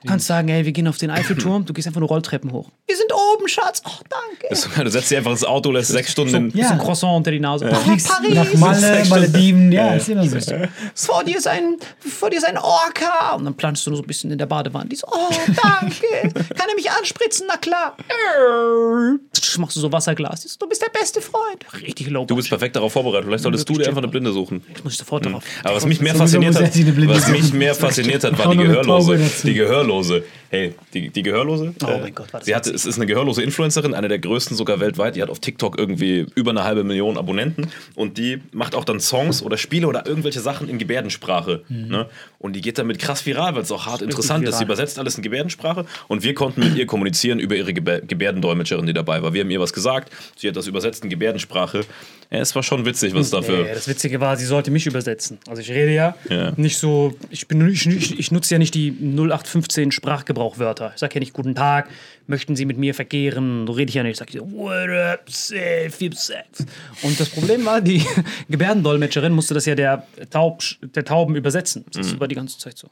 Du kannst sagen, hey, wir gehen auf den Eiffelturm, du gehst einfach nur Rolltreppen hoch. Wir sind oben, Schatz. Oh, danke. Du setzt dich einfach ins Auto, lässt sechs Stunden in, Ja. Bisschen Croissant unter die Nase. Oh, Fliegst Paris. nach Malle, Malediven, ja, ist immer so. Vor dir ist ein, vor dir ist ein Orca. Und dann planschst du nur so ein bisschen in der Badewanne. Die so, oh, danke. Kann er mich anspritzen? Na klar. Machst du so Wasserglas. Die so, Du bist der beste Freund. Richtig low Du bist perfekt darauf vorbereitet. Vielleicht solltest du dir einfach eine Blinde suchen. Ich muss sofort darauf. Aber was mich mehr fasziniert er hat, was mich mehr fasziniert hat, war die Gehörlose. Die Gehörlose. Hey, die, die Gehörlose. Oh äh, mein Gott, war das sie hatte, es ist eine gehörlose Influencerin, eine der größten sogar weltweit. Die hat auf TikTok irgendwie über eine halbe Million Abonnenten und die macht auch dann Songs oder Spiele oder irgendwelche Sachen in Gebärdensprache. Ne? Und die geht damit krass viral, weil es auch hart interessant ist. Sie übersetzt alles in Gebärdensprache und wir konnten mit ihr kommunizieren über ihre Gebär Gebärdendolmetscherin, die dabei war. Wir haben ihr was gesagt, sie hat das übersetzt in Gebärdensprache. Ja, es war schon witzig, was dafür. Nee, das Witzige war, sie sollte mich übersetzen. Also ich rede ja, Ja. nicht so, ich, bin, ich, ich, ich nutze ja nicht die 0815 Sprachgebrauchwörter. Ich sage ja nicht Guten Tag, möchten Sie mit mir verkehren? So rede ich ja nicht. Ich sage so, what up, safe, Sex. Und das Problem war, die Gebärdendolmetscherin musste das ja der, Taub, der Tauben übersetzen. Das ist über die ganze Zeit so.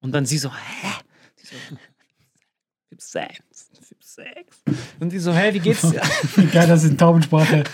Und dann sie so, hä? Sie so, Typ Sex, Typ Sex. Und sie so, hä, wie geht's dir? Geil, dass in Taubensprache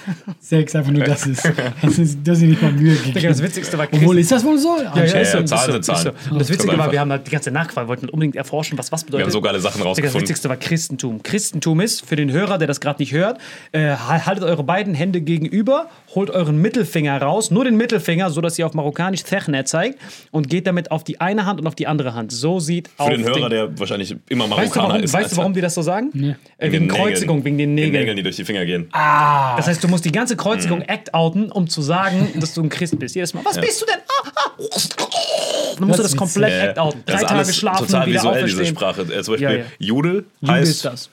Sex einfach nur das ist. Das ist, das ist nicht mal Mühe gegeben. das Witzigste war Obwohl, ist das wohl so? Ja, ja, ist so, ja, ist Zahlen so, sind ist so. Zahlen. Und das Witzige war, wir haben halt die ganze Zeit nachgefragt, wollten unbedingt erforschen, was was bedeutet. Wir haben so geile Sachen Digga, das rausgefunden. Witzigste war Christentum. Christentum ist, für den Hörer, der das gerade nicht hört, äh, haltet eure beiden Hände gegenüber, holt euren Mittelfinger raus, nur den Mittelfinger, so dass ihr auf Marokkanisch Techne zeigt und geht damit auf die eine Hand und auf die andere Hand. So sieht Für den Hörer, der wahrscheinlich immer Weißt du, Marokkaner warum, ist. weißt du, warum die das so sagen? Äh, wegen den Nägeln. Kreuzigung, wegen den Den Nägeln. Nägeln, die durch die Finger gehen. Das heißt, du musst die ganze Mhm. Kreuzigung act-outen, um zu sagen, dass du ein Christ bist. Jedes Mal, was bist du denn? Ah, ah. Dann musst du das komplett Äh, act-outen. das Drei ist Tage schlafen, total wieder visuell, diese auferstehen. Sprache. Äh, zum Beispiel Ja, ja. Judel Jude heißt ist das.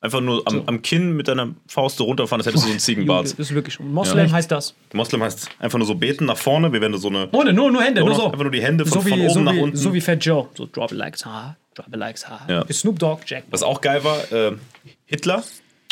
einfach nur am, am Kinn mit deiner Faust so runterfahren, als hättest du so einen Ziegenbart. das ist wirklich. Moslem Ja. heißt das. Moslem heißt einfach nur so beten nach vorne, wie wenn du so eine. Ohne, nur, nur Hände, Nur so. einfach nur die Hände von- so wie, von oben so nach wie, unten. So wie Fat Joe. So drop it like it's hard. Ja. Für Snoop Dogg, Jack. Was auch geil war, äh, Hitler.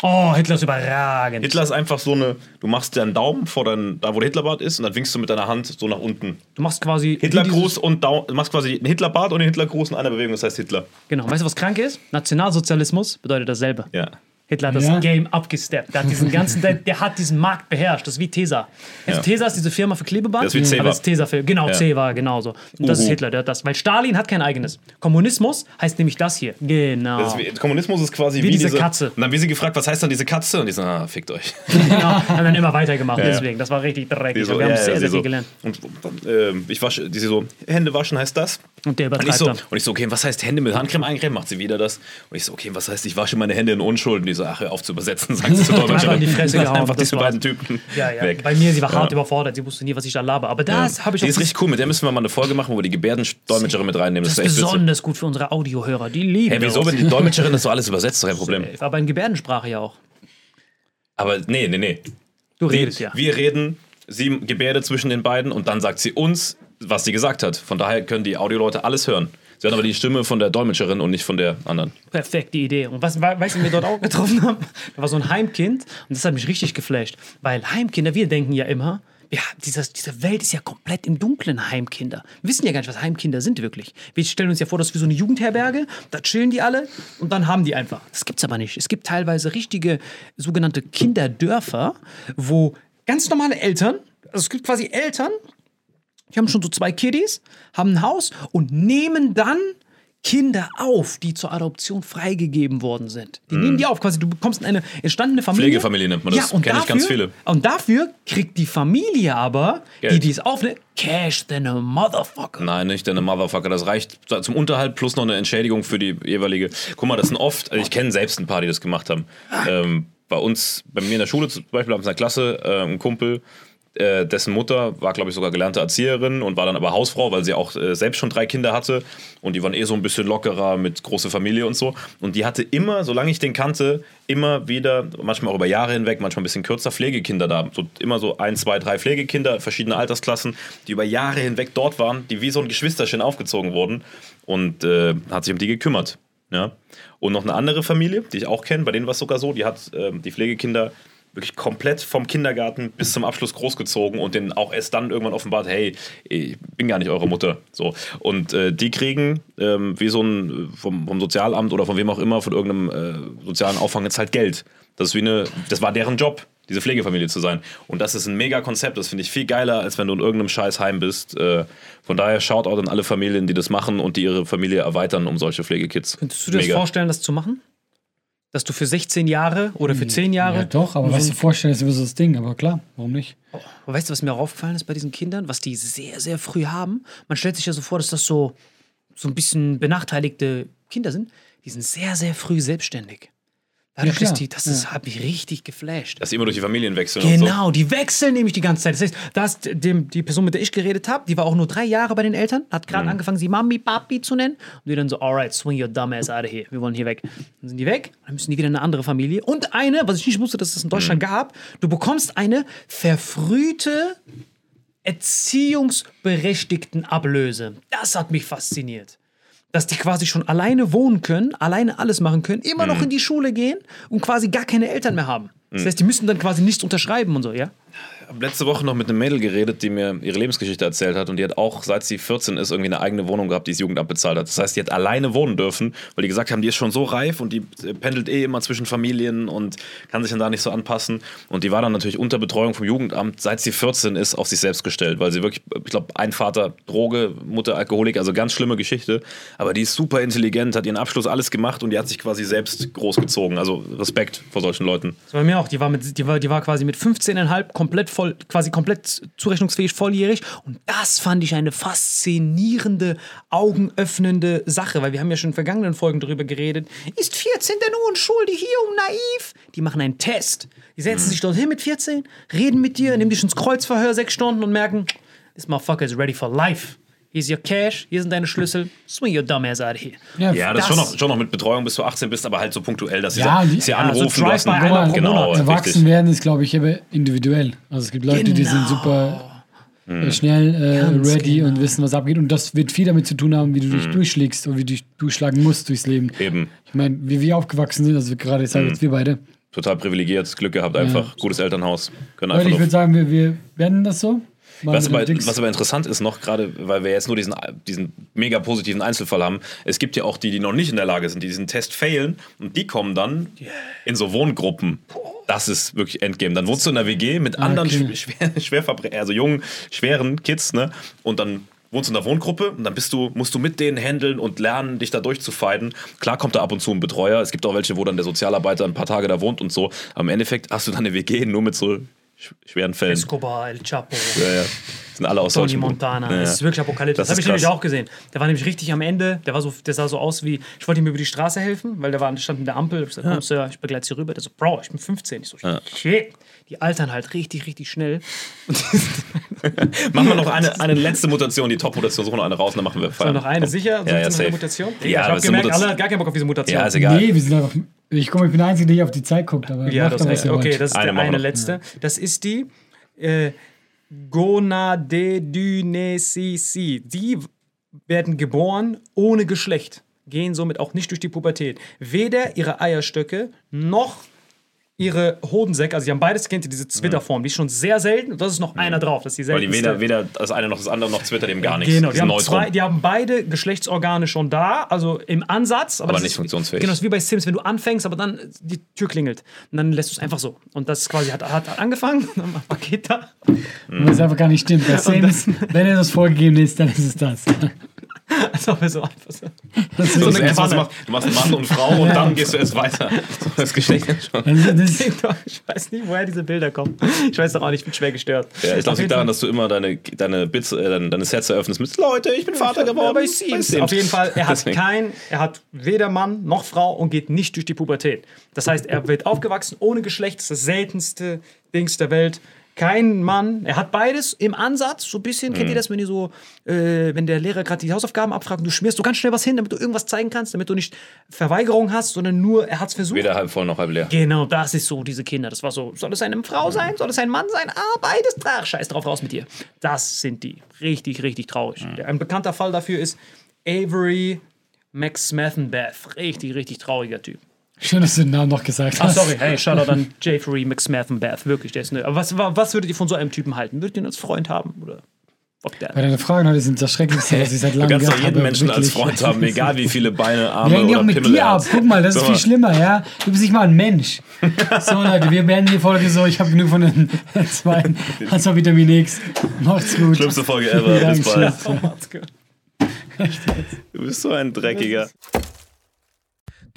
Oh, Hitler ist überragend. Hitler ist einfach so eine, du machst deinen Daumen vor dein, da wo der Hitlerbart ist und dann winkst du mit deiner Hand so nach unten. Du machst quasi. Hitlergruß und Daumen, du machst quasi einen Hitlerbart und den Hitlergruß in einer Bewegung, das heißt Hitler. Genau. Weißt du, was krank ist? Nationalsozialismus bedeutet dasselbe. Ja. Hitler hat das Ja. Game abgesteppt. Der hat diesen ganzen, der, der hat diesen Markt beherrscht. Das ist wie Tesa. Du Ja. Tesa ist diese Firma für Klebeband. Das ist wie. Aber das ist Tesa für, genau, Ja. Ceva, genauso. Und das ist Uhu. Hitler, der hat das. Weil Stalin hat kein eigenes. Kommunismus heißt nämlich das hier. Genau. Das ist wie, Kommunismus ist quasi Wie wie, diese Katze. Und dann wie sie gefragt, was heißt dann diese Katze? Und die sagen, ah, fickt euch. genau. Haben dann immer weitergemacht. ja. Deswegen. Das war richtig dreckig. So, wir haben ja, sehr, sehr viel so. gelernt. Und äh, ich wasche, die sie so, Hände waschen heißt das. Und der Und ich, übertreibt so, dann. und ich so, okay, was heißt Hände mit Handcreme eincremen? Macht sie wieder das. Und ich so, okay, was heißt, ich wasche meine Hände in Unschuld? Und die so, ach, hör auf zu übersetzen, sagt sie zu Einfach in die Fresse gehauen, Einfach das diese beiden Typen Ja, ja. weg. Bei mir, sie war hart Ja. überfordert. Sie wusste nie, was ich da laber. Aber das habe ich Die ist richtig cool, mit der müssen wir mal eine Folge machen, wo wir die Gebärdendolmetscherin mit reinnehmen. Das ist echt witzig. besonders gut für unsere Audiohörer. Die lieben Hey, wieso, das. wenn die Dolmetscherin das so alles übersetzt, kein Problem. Aber in Gebärdensprache ja auch. Aber nee, nee, nee. Du Wir, redest ja. wir reden, sie gebärdet zwischen den beiden und dann sagt sie uns, was sie gesagt hat. Von daher können die Audioleute alles hören. Sie hören aber die Stimme von der Dolmetscherin und nicht von der anderen. Perfekte Idee. Und was, we- weißt du, wir dort auch getroffen haben? Da war so ein Heimkind und das hat mich richtig geflasht. Weil Heimkinder, wir denken ja immer, ja, dieses, diese Welt ist ja komplett im Dunklen, Heimkinder. Wir wissen ja gar nicht, was Heimkinder sind wirklich. Wir stellen uns ja vor, das ist wie so eine Jugendherberge, da chillen die alle und dann haben die einfach. Das gibt's aber nicht. Es gibt teilweise richtige sogenannte Kinderdörfer, wo ganz normale Eltern, also es gibt quasi Eltern, die haben schon so zwei Kiddies, haben ein Haus und nehmen dann Kinder auf, die zur Adoption freigegeben worden sind. Die nehmen die auf, quasi du bekommst eine entstandene Familie. Pflegefamilie nennt man das. Ja, und Kenn ich dafür, ganz viele. Und dafür kriegt die Familie aber, die Geld. die es aufnimmt, Cash a motherfucker. Nein, nicht deine Motherfucker. Das reicht zum Unterhalt plus noch eine Entschädigung für die jeweilige. Guck mal, das sind oft, also ich kenne selbst ein paar, die das gemacht haben. Ähm, bei uns, bei mir in der Schule zum Beispiel, haben in der Klasse äh, einen Kumpel, äh, dessen Mutter war, glaube ich, sogar gelernte Erzieherin und war dann aber Hausfrau, weil sie auch äh, selbst schon drei Kinder hatte. Und die waren eh so ein bisschen lockerer mit große Familie und so. Und die hatte immer, solange ich den kannte, immer wieder, manchmal auch über Jahre hinweg, manchmal ein bisschen kürzer, Pflegekinder da. So, immer so ein, zwei, drei Pflegekinder, verschiedene Altersklassen, die über Jahre hinweg dort waren, die wie so ein Geschwisterchen aufgezogen wurden. Und äh, hat sich um die gekümmert. Ja. Und noch eine andere Familie, die ich auch kenne, bei denen war es sogar so, die hat ähm, die Pflegekinder wirklich komplett vom Kindergarten bis zum Abschluss großgezogen und denen auch erst dann irgendwann offenbart, hey, ich bin gar nicht eure Mutter. So. Und äh, die kriegen ähm, wie so ein vom, vom Sozialamt oder von wem auch immer, von irgendeinem äh, sozialen Auffang jetzt halt Geld. Das ist wie eine, das war deren Job, diese Pflegefamilie zu sein. Und das ist ein mega Konzept. Das finde ich viel geiler, als wenn du in irgendeinem scheiß Heim bist. Äh, von daher schaut auch an alle Familien, die das machen und die ihre Familie erweitern um solche Pflegekids. Könntest du dir das vorstellen, das zu machen? Dass du für 16 Jahre oder für 10 Jahre. Ja, doch, aber was du vorstellen, ist so das Ding. Aber klar, warum nicht? Aber weißt du, was mir auch aufgefallen ist bei diesen Kindern, was die sehr, sehr früh haben? Man stellt sich ja so vor, dass das so, so ein bisschen benachteiligte Kinder sind. Die sind sehr, sehr früh selbstständig. Ja, dass die, das ist, hat mich richtig geflasht. Dass die immer durch die Familien wechseln und so. Genau, die wechseln nämlich die ganze Zeit. Das heißt, da ist dem, die Person, mit der ich geredet habe, die war auch nur drei Jahre bei den Eltern, hat gerade Mhm. angefangen, sie Mami, Papi zu nennen. Und die dann so, alright, swing your dumb ass out of here. Wir wollen hier weg. Dann sind die weg, dann müssen die wieder in eine andere Familie. Und eine, was ich nicht wusste, dass es das in Mhm. Deutschland gab, du bekommst eine verfrühte erziehungsberechtigten Ablöse. Das hat mich fasziniert. Dass die quasi schon alleine wohnen können, alleine alles machen können, immer Mhm. noch in die Schule gehen und quasi gar keine Eltern mehr haben. Das heißt, die müssen dann quasi nichts unterschreiben und so, ja? Habe letzte Woche noch mit einem Mädel geredet, die mir ihre Lebensgeschichte erzählt hat und die hat auch, seit sie 14 ist, irgendwie eine eigene Wohnung gehabt, die das Jugendamt bezahlt hat. Das heißt, die hat alleine wohnen dürfen, weil die gesagt haben, die ist schon so reif und die äh, pendelt eh immer zwischen Familien und kann sich dann da nicht so anpassen. Und die war dann natürlich unter Betreuung vom Jugendamt, seit sie 14 ist, auf sich selbst gestellt, weil sie wirklich, ich glaube, ein Vater Droge, Mutter Alkoholik, also ganz schlimme Geschichte. Aber die ist super intelligent, hat ihren Abschluss alles gemacht und die hat sich quasi selbst großgezogen. Also Respekt vor solchen Leuten. Das war bei mir auch. Die war, mit, die war, die war quasi mit 15,5 komplett voll, quasi komplett zurechnungsfähig, volljährig. Und das fand ich eine faszinierende, augenöffnende Sache, weil wir haben ja schon in vergangenen Folgen darüber geredet. Ist 14 denn unschuldig, hier und naiv? Die machen einen Test. Die setzen sich dorthin mit 14, reden mit dir, nehmen dich ins Kreuzverhör sechs Stunden und merken, this motherfucker is ready for life. Here's your cash, hier sind deine Schlüssel, swing your dumb ass out of here. Ja, das, Das- schon, noch, schon noch mit Betreuung, bis du 18 bist, aber halt so punktuell, dass sie, Ja, die- sie ja, anrufen. du hast Drive-by einen- einmal pro genau, Monat. Erwachsen werden ist, glaube ich, eben individuell. Also es gibt Leute, die sind super äh, schnell äh, ready genau. und wissen, was abgeht. Und das wird viel damit zu tun haben, wie du dich durchschlägst und wie du dich durchschlagen musst durchs Leben. Eben. Ich meine, wie wir aufgewachsen sind, also gerade jetzt, jetzt wir beide. Total privilegiert, Glück gehabt, einfach. Gutes Elternhaus. Können Leute, einfach ich würde sagen, wir, wir werden das so. Was aber, was aber interessant ist noch, gerade weil wir jetzt nur diesen, diesen mega positiven Einzelfall haben, es gibt ja auch die, die noch nicht in der Lage sind, die diesen Test failen und die kommen dann in so Wohngruppen. Das ist wirklich Endgame. Dann wohnst du in der WG mit anderen okay. schwer, Schwerverbrecher, also jungen, schweren Kids, ne? Und dann wohnst du in der Wohngruppe und dann bist du, musst du mit denen handeln und lernen, dich da durchzufeiden. Klar kommt da ab und zu ein Betreuer. Es gibt auch welche, wo dann der Sozialarbeiter ein paar Tage da wohnt und so. Aber im Endeffekt hast du dann eine WG nur mit so schweren Fällen. Escobar, El Chapo. Ja, ja. Sind alle aus Tony Montana. Ja, Das ja. ist wirklich apokalyptisch. Das Das, habe ich nämlich auch gesehen. Der war nämlich richtig am Ende. Der, war so, der sah so aus wie, ich wollte ihm über die Straße helfen, weil der war, stand mit der Ampel. Ich gesagt, komm, Sir, ich begleite Sie rüber. Der so, Bro, ich bin 15. Ich so, shit. Die altern halt richtig, richtig schnell. Machen wir noch eine, eine letzte Mutation, die Top-Mutation, suchen noch eine raus, dann machen wir So, Feiern. noch eine sicher? Ja, ja, Sonst noch eine safe. Mutation? Ja, ich aber habe gemerkt, Mutation. alle hat gar keinen Bock auf diese Mutation. Ja, ist egal. Nee, wir sind einfach. Ich komme, ich bin der Einzige, der hier auf die Zeit guckt, aber Ja, macht das doch, was heißt, ihr okay, wollt. das ist Eine der eine noch. letzte. Das ist die äh, Gonadedynesici. Die werden geboren ohne Geschlecht, gehen somit auch nicht durch die Pubertät. Weder ihre Eierstöcke noch ihre Hodensäcke, also die haben beides, kennt ihr diese Zwitterform, die ist schon sehr selten und das ist noch einer drauf, das ist die Weil die seltenste. weder, weder das eine noch das andere noch twittert dem gar nichts. Genau, die haben, Neutron. zwei, die haben beide Geschlechtsorgane schon da, also im Ansatz. Aber, Aber nicht ist, funktionsfähig. Genau, das ist wie bei Sims, wenn du anfängst, aber dann die Tür klingelt. Und dann lässt du es einfach so. Und das quasi hat, hat, angefangen, dann war Paket da. Und das einfach gar nicht stimmt. Bei Sims, wenn er das vorgegeben ist, dann ist es das. Als ob er so einfach so. Das So, ist, das erste, was du machst, du machst Mann und Frau und dann gehst du erst weiter. So, Das Geschlecht schon. Ich weiß nicht, woher diese Bilder kommen. Ich weiß doch auch nicht, ich bin schwer gestört. Ja, ich glaube, liegt daran, dass du immer deine, deine, Bits, äh, deine, deine Sets eröffnest mit Leute, ich bin Vater geworden. bei Sims. Auf jeden Fall, er hat kein, er hat weder Mann noch Frau und geht nicht durch die Pubertät. Das heißt, er wird aufgewachsen ohne Geschlecht, das ist das seltenste Dings der Welt. Kein Mann, er hat beides im Ansatz, so ein bisschen, Mhm. kennt ihr das, wenn ihr so, äh, wenn der Lehrer gerade die Hausaufgaben abfragt und du schmierst so ganz schnell was hin, damit du irgendwas zeigen kannst, damit du nicht Verweigerung hast, sondern nur, er hat es versucht. Weder halb voll noch halb leer. Genau, das ist so, diese Kinder. Das war so, soll es eine Frau sein? Soll es ein Mann sein? Ah, beides. Ach, scheiß drauf, raus mit dir. Das sind die. Richtig, richtig traurig. Mhm. Ein bekannter Fall dafür ist Avery McSmathenbeth. Richtig, richtig trauriger Typ. Schön, dass du den Namen noch gesagt Ah, hast. sorry, hey, Shoutout an Jeffrey McSmathenbeth. Wirklich, der ist ne. Aber was, wa- was würdet ihr von so einem Typen halten? Würdet ihr ihn als Freund haben? Oder? Bei deine Fragen heute sind das Schrecklichste, was ich seit Du langem kannst doch jeden habe. Menschen als wirklich. Freund haben, egal wie viele Beine, Arme Wir hängen ja oder auch mit Pimmel dir ab. Guck mal, das ist So. viel schlimmer, ja? Du bist nicht mal ein Mensch. So, Leute, wir beenden die Folge so. Ich habe genug von den zwei. Hast du Vitamin X. Macht's gut. Schlimmste Folge ever. Bis bald. tschüss. Macht's gut. Du bist so ein Dreckiger.